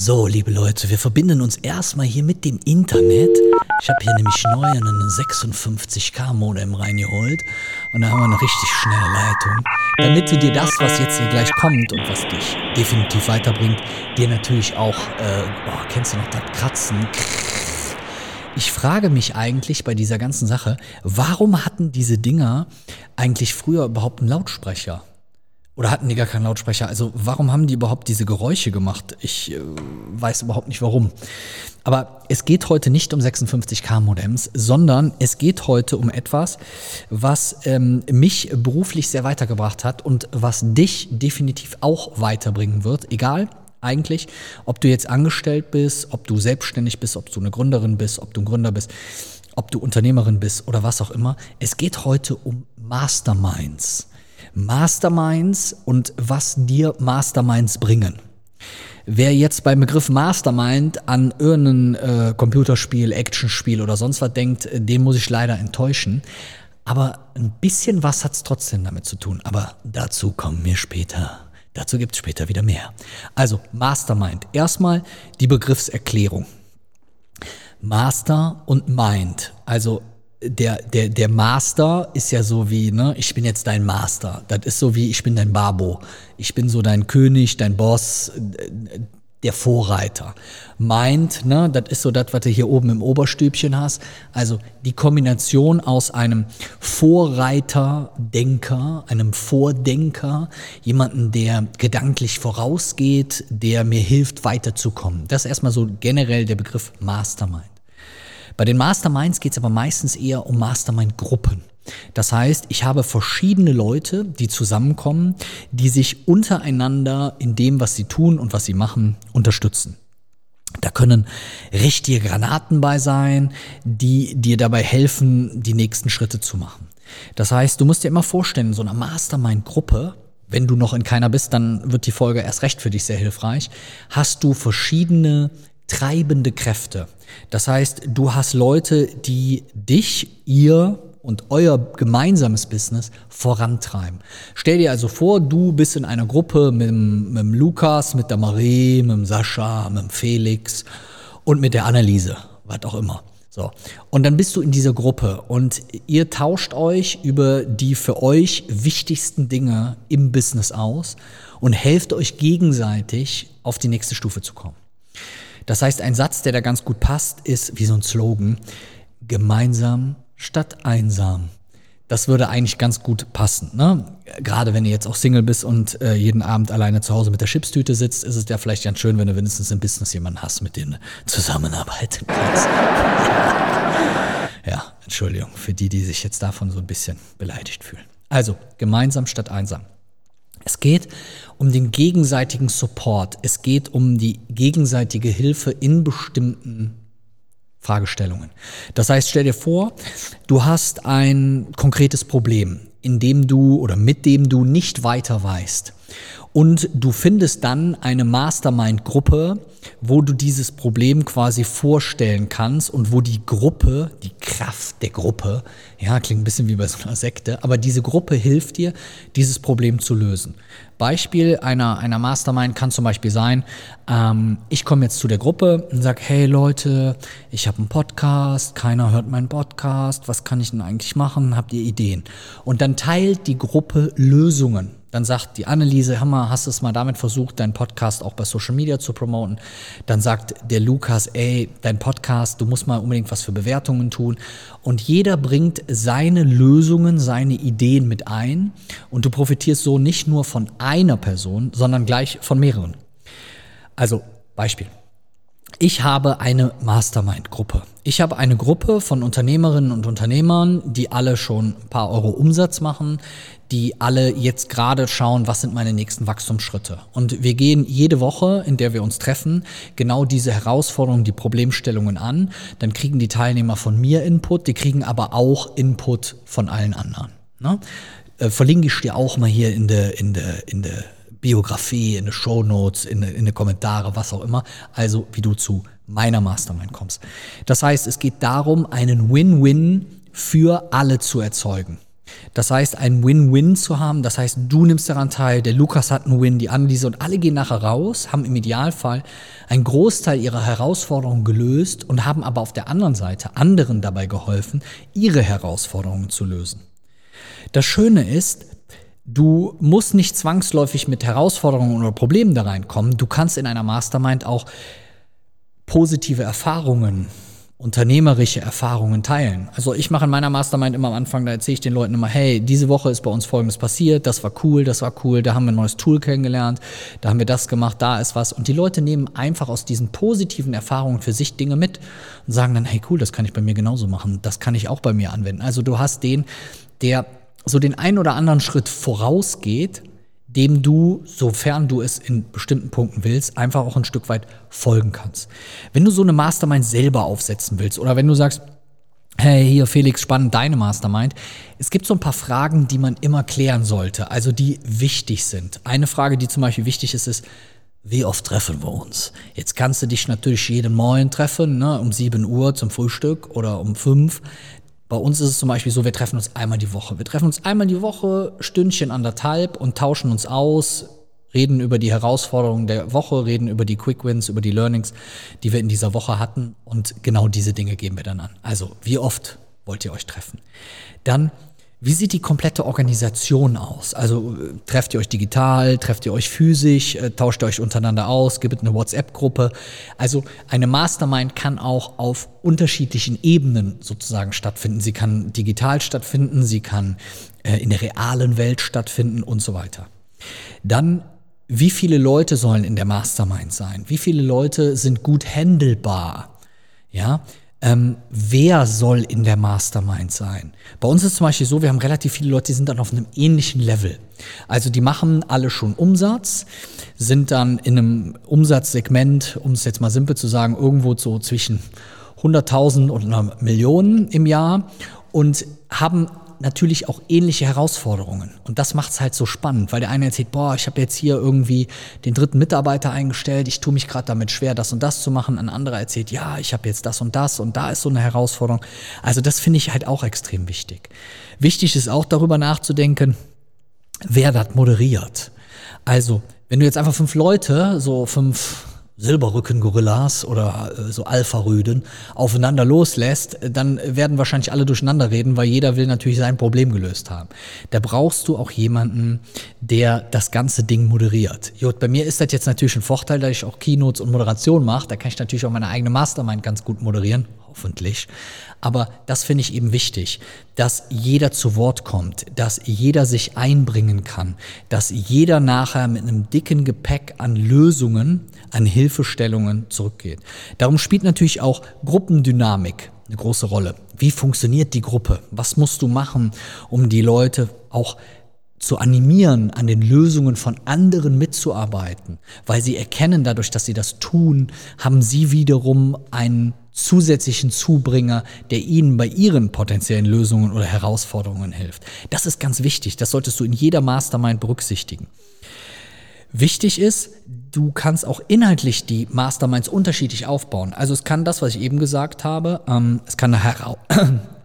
So, liebe Leute, wir verbinden uns erstmal hier mit dem Internet. Ich habe hier nämlich neu einen 56k Modem reingeholt und da haben wir eine richtig schnelle Leitung, damit du dir das, was jetzt hier gleich kommt und was dich definitiv weiterbringt, dir natürlich auch, äh, oh, kennst du noch das Kratzen? Ich frage mich eigentlich bei dieser ganzen Sache, warum hatten diese Dinger eigentlich früher überhaupt einen Lautsprecher? Oder hatten die gar keinen Lautsprecher? Also warum haben die überhaupt diese Geräusche gemacht? Ich äh, weiß überhaupt nicht warum. Aber es geht heute nicht um 56k Modems, sondern es geht heute um etwas, was ähm, mich beruflich sehr weitergebracht hat und was dich definitiv auch weiterbringen wird. Egal eigentlich, ob du jetzt angestellt bist, ob du selbstständig bist, ob du eine Gründerin bist, ob du ein Gründer bist, ob du Unternehmerin bist oder was auch immer. Es geht heute um Masterminds. Masterminds und was dir Masterminds bringen. Wer jetzt beim Begriff Mastermind an irgendein äh, Computerspiel, Actionspiel oder sonst was denkt, äh, den muss ich leider enttäuschen. Aber ein bisschen was hat es trotzdem damit zu tun. Aber dazu kommen wir später. Dazu gibt es später wieder mehr. Also Mastermind. Erstmal die Begriffserklärung. Master und Mind. Also der, der, der Master ist ja so wie, ne, ich bin jetzt dein Master. Das ist so wie, ich bin dein Babo. Ich bin so dein König, dein Boss, der Vorreiter. Meint, ne, das ist so das, was du hier oben im Oberstübchen hast. Also die Kombination aus einem Vorreiter-Denker, einem Vordenker, jemanden, der gedanklich vorausgeht, der mir hilft, weiterzukommen. Das ist erstmal so generell der Begriff Mastermind. Bei den Masterminds geht es aber meistens eher um Mastermind-Gruppen. Das heißt, ich habe verschiedene Leute, die zusammenkommen, die sich untereinander in dem, was sie tun und was sie machen, unterstützen. Da können richtige Granaten bei sein, die dir dabei helfen, die nächsten Schritte zu machen. Das heißt, du musst dir immer vorstellen, in so einer Mastermind-Gruppe, wenn du noch in keiner bist, dann wird die Folge erst recht für dich sehr hilfreich, hast du verschiedene treibende Kräfte. Das heißt, du hast Leute, die dich, ihr und euer gemeinsames Business vorantreiben. Stell dir also vor, du bist in einer Gruppe mit, mit dem Lukas, mit der Marie, mit dem Sascha, mit dem Felix und mit der Anneliese, was auch immer. So. Und dann bist du in dieser Gruppe und ihr tauscht euch über die für euch wichtigsten Dinge im Business aus und helft euch gegenseitig auf die nächste Stufe zu kommen. Das heißt, ein Satz, der da ganz gut passt, ist wie so ein Slogan, gemeinsam statt einsam. Das würde eigentlich ganz gut passen. Ne? Gerade wenn du jetzt auch Single bist und äh, jeden Abend alleine zu Hause mit der Chipstüte sitzt, ist es ja vielleicht ganz schön, wenn du wenigstens im Business jemanden hast, mit dem kannst. ja, Entschuldigung für die, die sich jetzt davon so ein bisschen beleidigt fühlen. Also, gemeinsam statt einsam. Es geht um den gegenseitigen Support. Es geht um die gegenseitige Hilfe in bestimmten Fragestellungen. Das heißt, stell dir vor, du hast ein konkretes Problem, in dem du oder mit dem du nicht weiter weißt. Und du findest dann eine Mastermind-Gruppe, wo du dieses Problem quasi vorstellen kannst und wo die Gruppe, die Kraft der Gruppe, ja, klingt ein bisschen wie bei so einer Sekte, aber diese Gruppe hilft dir, dieses Problem zu lösen. Beispiel einer, einer Mastermind kann zum Beispiel sein, ähm, ich komme jetzt zu der Gruppe und sage, hey Leute, ich habe einen Podcast, keiner hört meinen Podcast, was kann ich denn eigentlich machen, habt ihr Ideen? Und dann teilt die Gruppe Lösungen. Dann sagt die Anneliese, Hammer, hast du es mal damit versucht, deinen Podcast auch bei Social Media zu promoten? Dann sagt der Lukas, ey, dein Podcast, du musst mal unbedingt was für Bewertungen tun. Und jeder bringt seine Lösungen, seine Ideen mit ein. Und du profitierst so nicht nur von einer Person, sondern gleich von mehreren. Also Beispiel. Ich habe eine Mastermind-Gruppe. Ich habe eine Gruppe von Unternehmerinnen und Unternehmern, die alle schon ein paar Euro Umsatz machen, die alle jetzt gerade schauen, was sind meine nächsten Wachstumsschritte. Und wir gehen jede Woche, in der wir uns treffen, genau diese Herausforderungen, die Problemstellungen an. Dann kriegen die Teilnehmer von mir Input, die kriegen aber auch Input von allen anderen. Ne? Äh, verlinke ich dir auch mal hier in der, in der, in der Biografie, in den Show Notes, in, in die Kommentare, was auch immer. Also wie du zu meiner Mastermind kommst. Das heißt, es geht darum, einen Win-Win für alle zu erzeugen. Das heißt, ein Win-Win zu haben, das heißt, du nimmst daran teil, der Lukas hat einen Win, die Anneliese und alle gehen nachher raus, haben im Idealfall einen Großteil ihrer Herausforderungen gelöst und haben aber auf der anderen Seite anderen dabei geholfen, ihre Herausforderungen zu lösen. Das Schöne ist, du musst nicht zwangsläufig mit Herausforderungen oder Problemen da reinkommen. Du kannst in einer Mastermind auch positive Erfahrungen unternehmerische Erfahrungen teilen. Also ich mache in meiner Mastermind immer am Anfang, da erzähle ich den Leuten immer, hey, diese Woche ist bei uns Folgendes passiert, das war cool, das war cool, da haben wir ein neues Tool kennengelernt, da haben wir das gemacht, da ist was. Und die Leute nehmen einfach aus diesen positiven Erfahrungen für sich Dinge mit und sagen dann, hey cool, das kann ich bei mir genauso machen, das kann ich auch bei mir anwenden. Also du hast den, der so den einen oder anderen Schritt vorausgeht, dem du, sofern du es in bestimmten Punkten willst, einfach auch ein Stück weit folgen kannst. Wenn du so eine Mastermind selber aufsetzen willst oder wenn du sagst, hey, hier Felix, spannend, deine Mastermind. Es gibt so ein paar Fragen, die man immer klären sollte, also die wichtig sind. Eine Frage, die zum Beispiel wichtig ist, ist, wie oft treffen wir uns? Jetzt kannst du dich natürlich jeden Morgen treffen, ne, um 7 Uhr zum Frühstück oder um 5. Bei uns ist es zum Beispiel so, wir treffen uns einmal die Woche. Wir treffen uns einmal die Woche, Stündchen anderthalb und tauschen uns aus, reden über die Herausforderungen der Woche, reden über die Quick Wins, über die Learnings, die wir in dieser Woche hatten. Und genau diese Dinge gehen wir dann an. Also, wie oft wollt ihr euch treffen? Dann wie sieht die komplette Organisation aus? Also äh, trefft ihr euch digital, trefft ihr euch physisch, äh, tauscht ihr euch untereinander aus, gibt eine WhatsApp-Gruppe? Also eine Mastermind kann auch auf unterschiedlichen Ebenen sozusagen stattfinden. Sie kann digital stattfinden, sie kann äh, in der realen Welt stattfinden und so weiter. Dann wie viele Leute sollen in der Mastermind sein? Wie viele Leute sind gut handelbar? Ja, ähm, wer soll in der Mastermind sein? Bei uns ist zum Beispiel so, wir haben relativ viele Leute, die sind dann auf einem ähnlichen Level. Also die machen alle schon Umsatz, sind dann in einem Umsatzsegment, um es jetzt mal simpel zu sagen, irgendwo so zwischen 100.000 und einer Million im Jahr und haben natürlich auch ähnliche Herausforderungen. Und das macht es halt so spannend, weil der eine erzählt, boah, ich habe jetzt hier irgendwie den dritten Mitarbeiter eingestellt, ich tue mich gerade damit schwer, das und das zu machen. Ein anderer erzählt, ja, ich habe jetzt das und das und da ist so eine Herausforderung. Also das finde ich halt auch extrem wichtig. Wichtig ist auch darüber nachzudenken, wer das moderiert. Also, wenn du jetzt einfach fünf Leute, so fünf Silberrücken-Gorillas oder äh, so Alpha-Rüden aufeinander loslässt, dann werden wahrscheinlich alle durcheinander reden, weil jeder will natürlich sein Problem gelöst haben. Da brauchst du auch jemanden, der das ganze Ding moderiert. Jut, bei mir ist das jetzt natürlich ein Vorteil, dass ich auch Keynotes und Moderation mache. Da kann ich natürlich auch meine eigene Mastermind ganz gut moderieren, hoffentlich. Aber das finde ich eben wichtig, dass jeder zu Wort kommt, dass jeder sich einbringen kann, dass jeder nachher mit einem dicken Gepäck an Lösungen, an Hilfestellungen zurückgeht. Darum spielt natürlich auch Gruppendynamik eine große Rolle. Wie funktioniert die Gruppe? Was musst du machen, um die Leute auch zu animieren, an den Lösungen von anderen mitzuarbeiten, weil sie erkennen, dadurch, dass sie das tun, haben sie wiederum einen zusätzlichen Zubringer, der ihnen bei ihren potenziellen Lösungen oder Herausforderungen hilft. Das ist ganz wichtig, das solltest du in jeder Mastermind berücksichtigen. Wichtig ist, du kannst auch inhaltlich die Masterminds unterschiedlich aufbauen. Also es kann das, was ich eben gesagt habe, ähm, es kann eine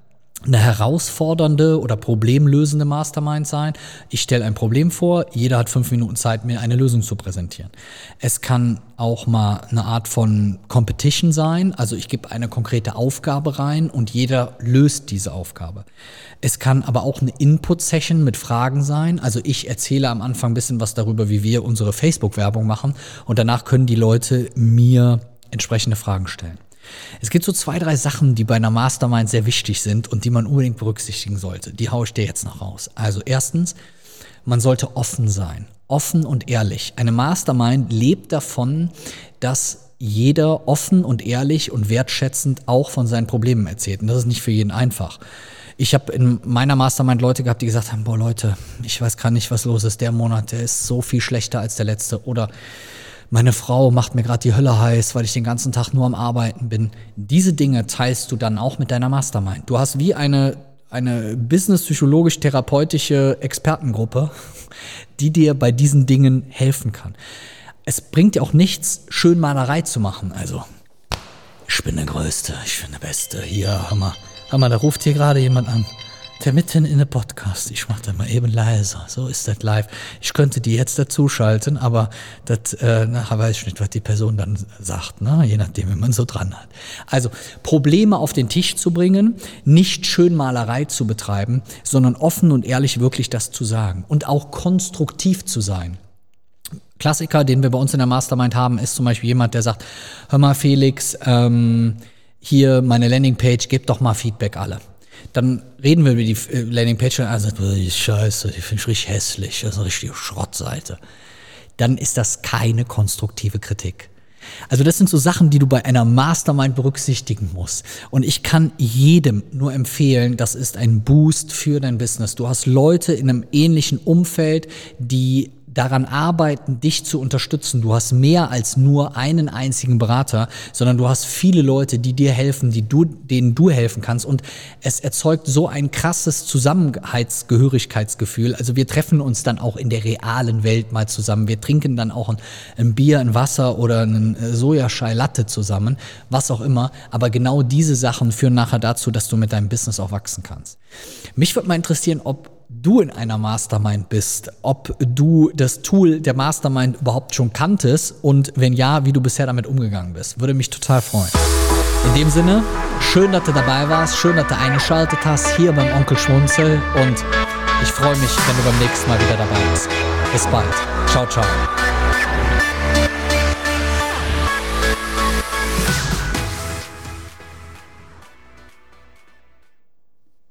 eine herausfordernde oder problemlösende Mastermind sein. Ich stelle ein Problem vor, jeder hat fünf Minuten Zeit, mir eine Lösung zu präsentieren. Es kann auch mal eine Art von Competition sein, also ich gebe eine konkrete Aufgabe rein und jeder löst diese Aufgabe. Es kann aber auch eine Input-Session mit Fragen sein, also ich erzähle am Anfang ein bisschen was darüber, wie wir unsere Facebook-Werbung machen und danach können die Leute mir entsprechende Fragen stellen. Es gibt so zwei, drei Sachen, die bei einer Mastermind sehr wichtig sind und die man unbedingt berücksichtigen sollte. Die haue ich dir jetzt noch raus. Also erstens, man sollte offen sein. Offen und ehrlich. Eine Mastermind lebt davon, dass jeder offen und ehrlich und wertschätzend auch von seinen Problemen erzählt. Und das ist nicht für jeden einfach. Ich habe in meiner Mastermind Leute gehabt, die gesagt haben, boah Leute, ich weiß gar nicht, was los ist. Der Monat, der ist so viel schlechter als der letzte. Oder meine Frau macht mir gerade die Hölle heiß, weil ich den ganzen Tag nur am Arbeiten bin. Diese Dinge teilst du dann auch mit deiner Mastermind. Du hast wie eine, eine business-psychologisch-therapeutische Expertengruppe, die dir bei diesen Dingen helfen kann. Es bringt dir auch nichts, Schönmalerei zu machen. Also, ich bin der Größte, ich bin der Beste. Hier, Hammer. Hammer, da ruft hier gerade jemand an. Der mitten in der Podcast. Ich mache das mal eben leiser. So ist das live. Ich könnte die jetzt dazuschalten, aber das äh, nachher weiß ich nicht, was die Person dann sagt, ne? je nachdem, wie man so dran hat. Also Probleme auf den Tisch zu bringen, nicht Schönmalerei zu betreiben, sondern offen und ehrlich wirklich das zu sagen und auch konstruktiv zu sein. Klassiker, den wir bei uns in der Mastermind haben, ist zum Beispiel jemand, der sagt, hör mal Felix, ähm, hier meine Landingpage, gebt doch mal Feedback alle. Dann reden wir über die äh, Landingpage und er sagt, die Scheiße, die finde ich richtig hässlich, das ist eine richtige Schrottseite. Dann ist das keine konstruktive Kritik. Also das sind so Sachen, die du bei einer Mastermind berücksichtigen musst. Und ich kann jedem nur empfehlen, das ist ein Boost für dein Business. Du hast Leute in einem ähnlichen Umfeld, die daran arbeiten, dich zu unterstützen. Du hast mehr als nur einen einzigen Berater, sondern du hast viele Leute, die dir helfen, die du, denen du helfen kannst. Und es erzeugt so ein krasses Zusammenhaltsgehörigkeitsgefühl. Also wir treffen uns dann auch in der realen Welt mal zusammen. Wir trinken dann auch ein, ein Bier, ein Wasser oder einen äh, Sojaschei Latte zusammen, was auch immer. Aber genau diese Sachen führen nachher dazu, dass du mit deinem Business auch wachsen kannst. Mich würde mal interessieren, ob du in einer Mastermind bist, ob du das Tool der Mastermind überhaupt schon kanntest und wenn ja, wie du bisher damit umgegangen bist. Würde mich total freuen. In dem Sinne, schön, dass du dabei warst, schön, dass du eingeschaltet hast hier beim Onkel Schmunzel und ich freue mich, wenn du beim nächsten Mal wieder dabei bist. Bis bald. Ciao, ciao.